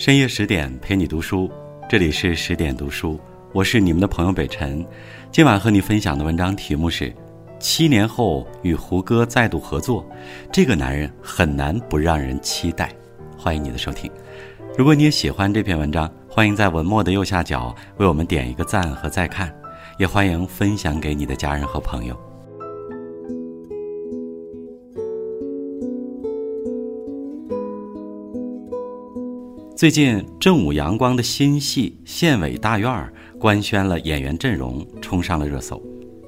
深夜十点陪你读书，这里是十点读书，我是你们的朋友北辰。今晚和你分享的文章题目是：七年后与胡歌再度合作，这个男人很难不让人期待。欢迎你的收听。如果你也喜欢这篇文章，欢迎在文末的右下角为我们点一个赞和再看，也欢迎分享给你的家人和朋友。最近正午阳光的新戏《县委大院》官宣了演员阵容，冲上了热搜。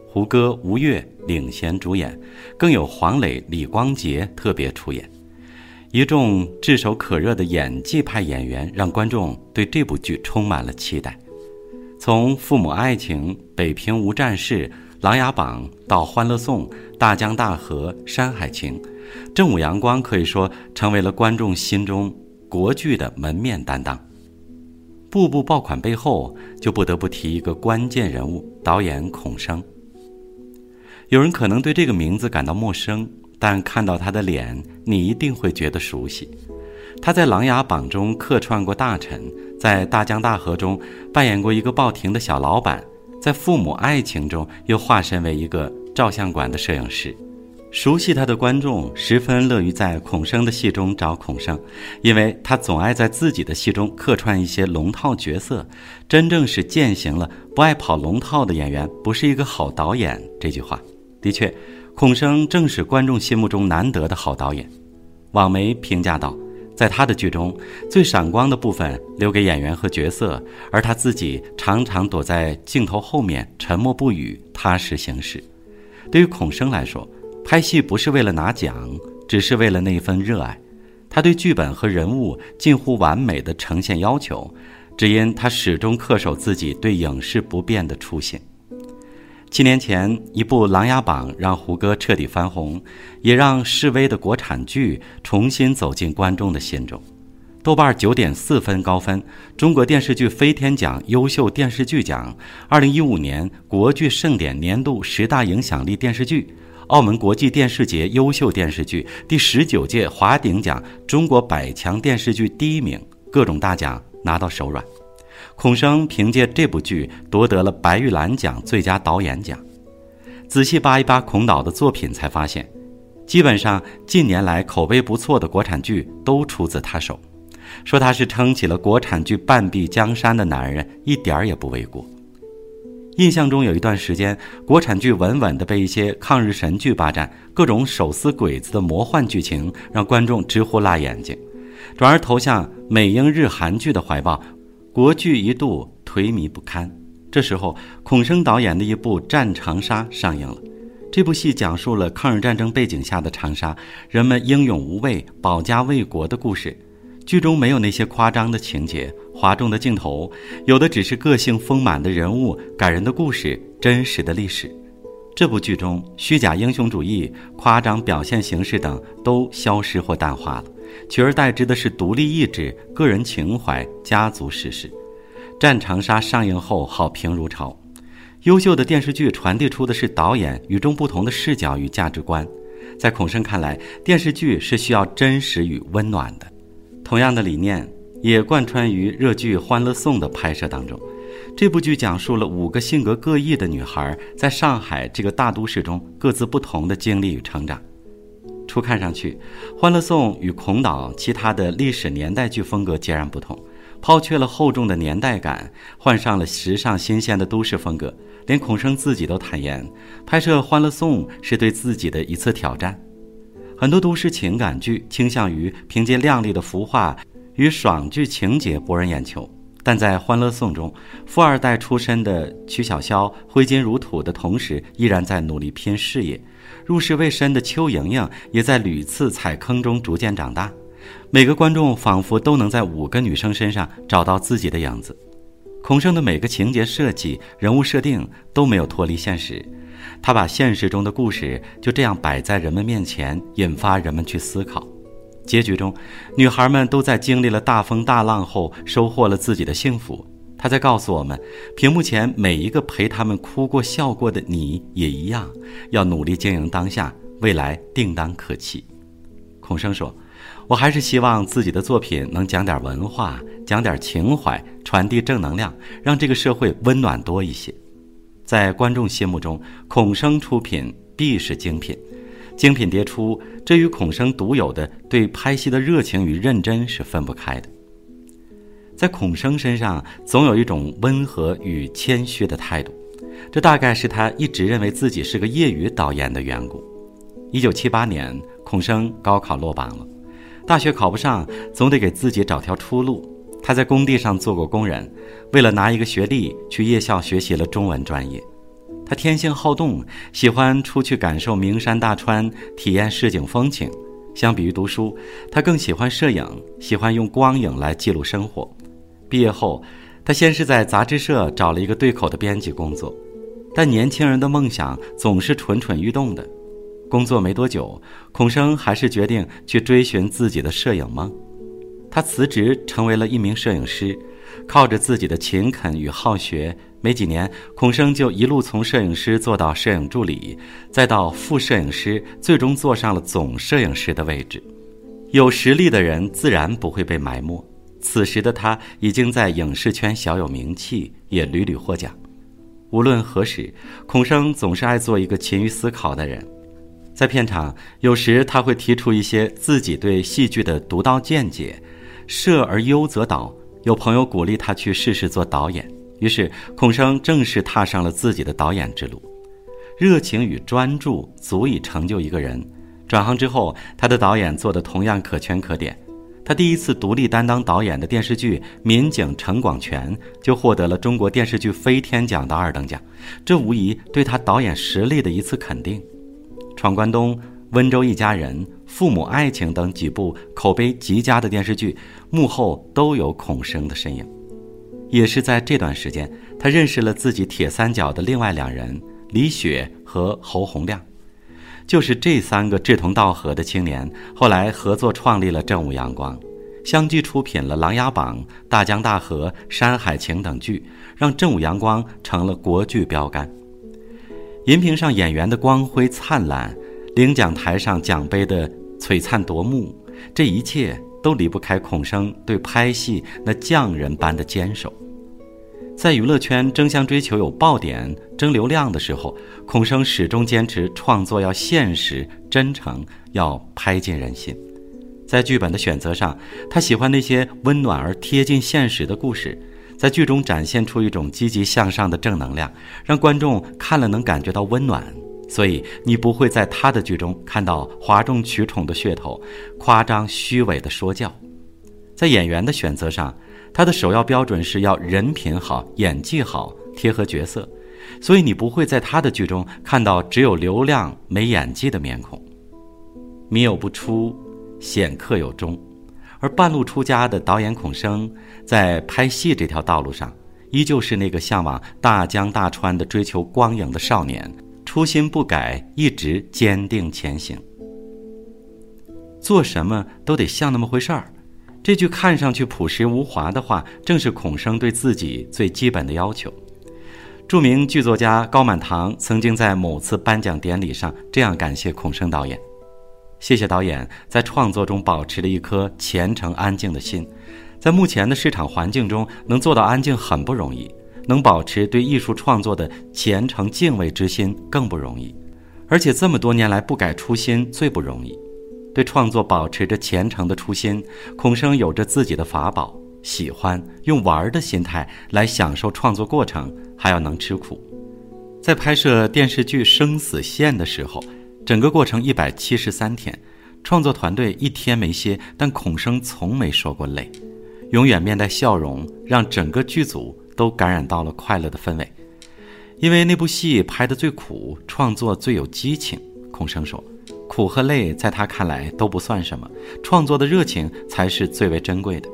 胡歌、吴越领衔主演，更有黄磊、李光洁特别出演。一众炙手可热的演技派演员，让观众对这部剧充满了期待。从《父母爱情》《北平无战事》《琅琊榜》到《欢乐颂》《大江大河》《山海情》，正午阳光可以说成为了观众心中。国剧的门面担当，步步爆款背后就不得不提一个关键人物——导演孔笙。有人可能对这个名字感到陌生，但看到他的脸，你一定会觉得熟悉。他在《琅琊榜》中客串过大臣，在《大江大河》中扮演过一个报亭的小老板，在《父母爱情》中又化身为一个照相馆的摄影师。熟悉他的观众十分乐于在孔生的戏中找孔生，因为他总爱在自己的戏中客串一些龙套角色，真正是践行了“不爱跑龙套的演员不是一个好导演”这句话。的确，孔生正是观众心目中难得的好导演。网媒评价道，在他的剧中，最闪光的部分留给演员和角色，而他自己常常躲在镜头后面沉默不语，踏实行事。对于孔生来说，拍戏不是为了拿奖，只是为了那份热爱。他对剧本和人物近乎完美的呈现要求，只因他始终恪守自己对影视不变的初心。七年前，一部《琅琊榜》让胡歌彻底翻红，也让示威的国产剧重新走进观众的心中。豆瓣九点四分高分，中国电视剧飞天奖优秀电视剧奖，二零一五年国剧盛典年度十大影响力电视剧。澳门国际电视节优秀电视剧第十九届华鼎奖中国百强电视剧第一名，各种大奖拿到手软。孔笙凭借这部剧夺得了白玉兰奖最佳导演奖。仔细扒一扒孔导的作品，才发现，基本上近年来口碑不错的国产剧都出自他手。说他是撑起了国产剧半壁江山的男人，一点儿也不为过。印象中有一段时间，国产剧稳稳地被一些抗日神剧霸占，各种手撕鬼子的魔幻剧情让观众直呼辣眼睛，转而投向美英日韩剧的怀抱，国剧一度颓靡不堪。这时候，孔笙导演的一部《战长沙》上映了，这部戏讲述了抗日战争背景下的长沙人们英勇无畏、保家卫国的故事。剧中没有那些夸张的情节、哗众的镜头，有的只是个性丰满的人物、感人的故事、真实的历史。这部剧中，虚假英雄主义、夸张表现形式等都消失或淡化了，取而代之的是独立意志、个人情怀、家族史诗。《战长沙》上映后好评如潮。优秀的电视剧传递出的是导演与众不同的视角与价值观。在孔生看来，电视剧是需要真实与温暖的。同样的理念也贯穿于热剧《欢乐颂》的拍摄当中。这部剧讲述了五个性格各异的女孩在上海这个大都市中各自不同的经历与成长。初看上去，《欢乐颂》与孔导其他的历史年代剧风格截然不同，抛却了厚重的年代感，换上了时尚新鲜的都市风格。连孔生自己都坦言，拍摄《欢乐颂》是对自己的一次挑战。很多都市情感剧倾向于凭借亮丽的服化与爽剧情节博人眼球，但在《欢乐颂》中，富二代出身的曲筱绡挥金如土的同时，依然在努力拼事业；入世未深的邱莹莹也在屡次踩坑中逐渐长大。每个观众仿佛都能在五个女生身上找到自己的影子。孔圣的每个情节设计、人物设定都没有脱离现实。他把现实中的故事就这样摆在人们面前，引发人们去思考。结局中，女孩们都在经历了大风大浪后收获了自己的幸福。他在告诉我们，屏幕前每一个陪他们哭过笑过的你也一样，要努力经营当下，未来定当可期。孔生说：“我还是希望自己的作品能讲点文化，讲点情怀，传递正能量，让这个社会温暖多一些。在观众心目中，孔生出品必是精品，精品迭出，这与孔生独有的对拍戏的热情与认真是分不开的。在孔生身上，总有一种温和与谦虚的态度，这大概是他一直认为自己是个业余导演的缘故。一九七八年，孔生高考落榜了。大学考不上，总得给自己找条出路。他在工地上做过工人，为了拿一个学历，去夜校学习了中文专业。他天性好动，喜欢出去感受名山大川，体验市井风情。相比于读书，他更喜欢摄影，喜欢用光影来记录生活。毕业后，他先是在杂志社找了一个对口的编辑工作，但年轻人的梦想总是蠢蠢欲动的。工作没多久，孔生还是决定去追寻自己的摄影梦。他辞职成为了一名摄影师，靠着自己的勤恳与好学，没几年，孔生就一路从摄影师做到摄影助理，再到副摄影师，最终坐上了总摄影师的位置。有实力的人自然不会被埋没。此时的他已经在影视圈小有名气，也屡屡获奖。无论何时，孔生总是爱做一个勤于思考的人。在片场，有时他会提出一些自己对戏剧的独到见解。摄而优则导，有朋友鼓励他去试试做导演，于是孔生正式踏上了自己的导演之路。热情与专注足以成就一个人。转行之后，他的导演做的同样可圈可点。他第一次独立担当导演的电视剧《民警陈广权》就获得了中国电视剧飞天奖的二等奖，这无疑对他导演实力的一次肯定。闯关东、温州一家人、父母爱情等几部口碑极佳的电视剧，幕后都有孔生的身影。也是在这段时间，他认识了自己铁三角的另外两人李雪和侯洪亮。就是这三个志同道合的青年，后来合作创立了正午阳光，相继出品了《琅琊榜》《大江大河》《山海情》等剧，让正午阳光成了国剧标杆。荧屏上演员的光辉灿烂，领奖台上奖杯的璀璨夺目，这一切都离不开孔生对拍戏那匠人般的坚守。在娱乐圈争相追求有爆点、争流量的时候，孔生始终坚持创作要现实、真诚，要拍进人心。在剧本的选择上，他喜欢那些温暖而贴近现实的故事。在剧中展现出一种积极向上的正能量，让观众看了能感觉到温暖。所以你不会在他的剧中看到哗众取宠的噱头、夸张虚伪的说教。在演员的选择上，他的首要标准是要人品好、演技好、贴合角色。所以你不会在他的剧中看到只有流量没演技的面孔。米有不出，显客有终。而半路出家的导演孔生，在拍戏这条道路上，依旧是那个向往大江大川的追求光影的少年，初心不改，一直坚定前行。做什么都得像那么回事儿，这句看上去朴实无华的话，正是孔生对自己最基本的要求。著名剧作家高满堂曾经在某次颁奖典礼上这样感谢孔生导演。谢谢导演在创作中保持了一颗虔诚安静的心，在目前的市场环境中，能做到安静很不容易，能保持对艺术创作的虔诚敬畏之心更不容易，而且这么多年来不改初心最不容易。对创作保持着虔诚的初心，孔生有着自己的法宝，喜欢用玩的心态来享受创作过程，还要能吃苦。在拍摄电视剧《生死线》的时候。整个过程一百七十三天，创作团队一天没歇，但孔生从没说过累，永远面带笑容，让整个剧组都感染到了快乐的氛围。因为那部戏拍得最苦，创作最有激情。孔生说：“苦和累在他看来都不算什么，创作的热情才是最为珍贵的。”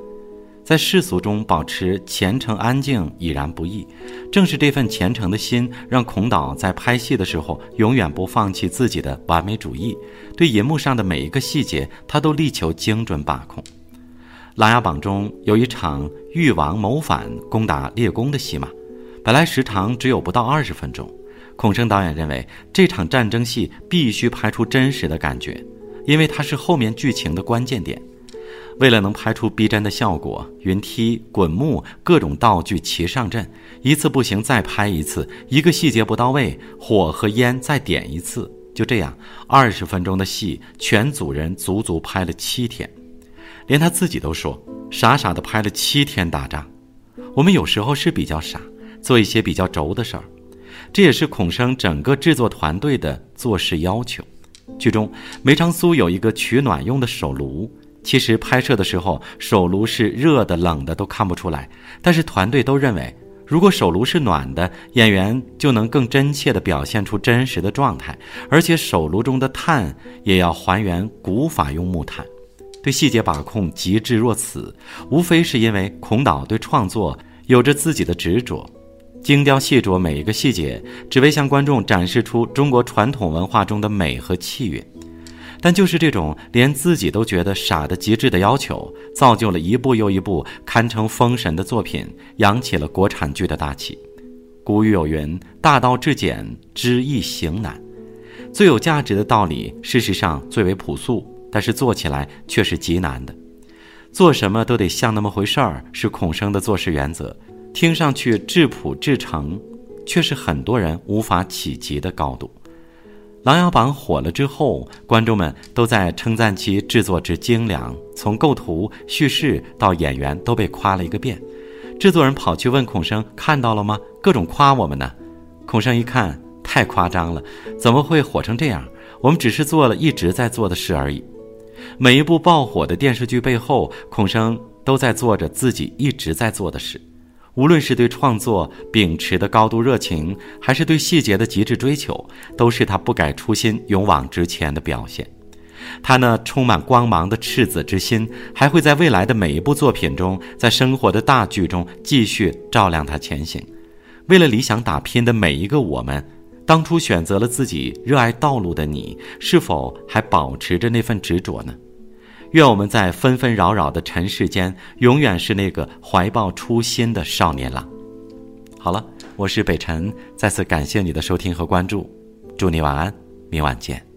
在世俗中保持虔诚安静已然不易，正是这份虔诚的心，让孔导在拍戏的时候永远不放弃自己的完美主义。对银幕上的每一个细节，他都力求精准把控。《琅琊榜》中有一场誉王谋反攻打列公的戏码，本来时长只有不到二十分钟，孔笙导演认为这场战争戏必须拍出真实的感觉。因为它是后面剧情的关键点。为了能拍出逼真的效果，云梯、滚木各种道具齐上阵，一次不行再拍一次，一个细节不到位，火和烟再点一次。就这样，二十分钟的戏，全组人足足拍了七天，连他自己都说傻傻的拍了七天大仗。我们有时候是比较傻，做一些比较轴的事儿，这也是孔生整个制作团队的做事要求。剧中梅长苏有一个取暖用的手炉。其实拍摄的时候，手炉是热的、冷的都看不出来。但是团队都认为，如果手炉是暖的，演员就能更真切地表现出真实的状态。而且手炉中的炭也要还原古法用木炭，对细节把控极致若此，无非是因为孔导对创作有着自己的执着，精雕细琢每一个细节，只为向观众展示出中国传统文化中的美和气韵。但就是这种连自己都觉得傻的极致的要求，造就了一部又一部堪称封神的作品，扬起了国产剧的大旗。古语有云：“大道至简，知易行难。”最有价值的道理，事实上最为朴素，但是做起来却是极难的。做什么都得像那么回事儿，是孔生的做事原则。听上去质朴至诚，却是很多人无法企及的高度。《琅琊榜》火了之后，观众们都在称赞其制作之精良，从构图、叙事到演员都被夸了一个遍。制作人跑去问孔生：“看到了吗？各种夸我们呢。”孔生一看，太夸张了，怎么会火成这样？我们只是做了一直在做的事而已。每一部爆火的电视剧背后，孔生都在做着自己一直在做的事。无论是对创作秉持的高度热情，还是对细节的极致追求，都是他不改初心、勇往直前的表现。他那充满光芒的赤子之心，还会在未来的每一部作品中，在生活的大剧中继续照亮他前行。为了理想打拼的每一个我们，当初选择了自己热爱道路的你，是否还保持着那份执着呢？愿我们在纷纷扰扰的尘世间，永远是那个怀抱初心的少年郎。好了，我是北辰，再次感谢你的收听和关注，祝你晚安，明晚见。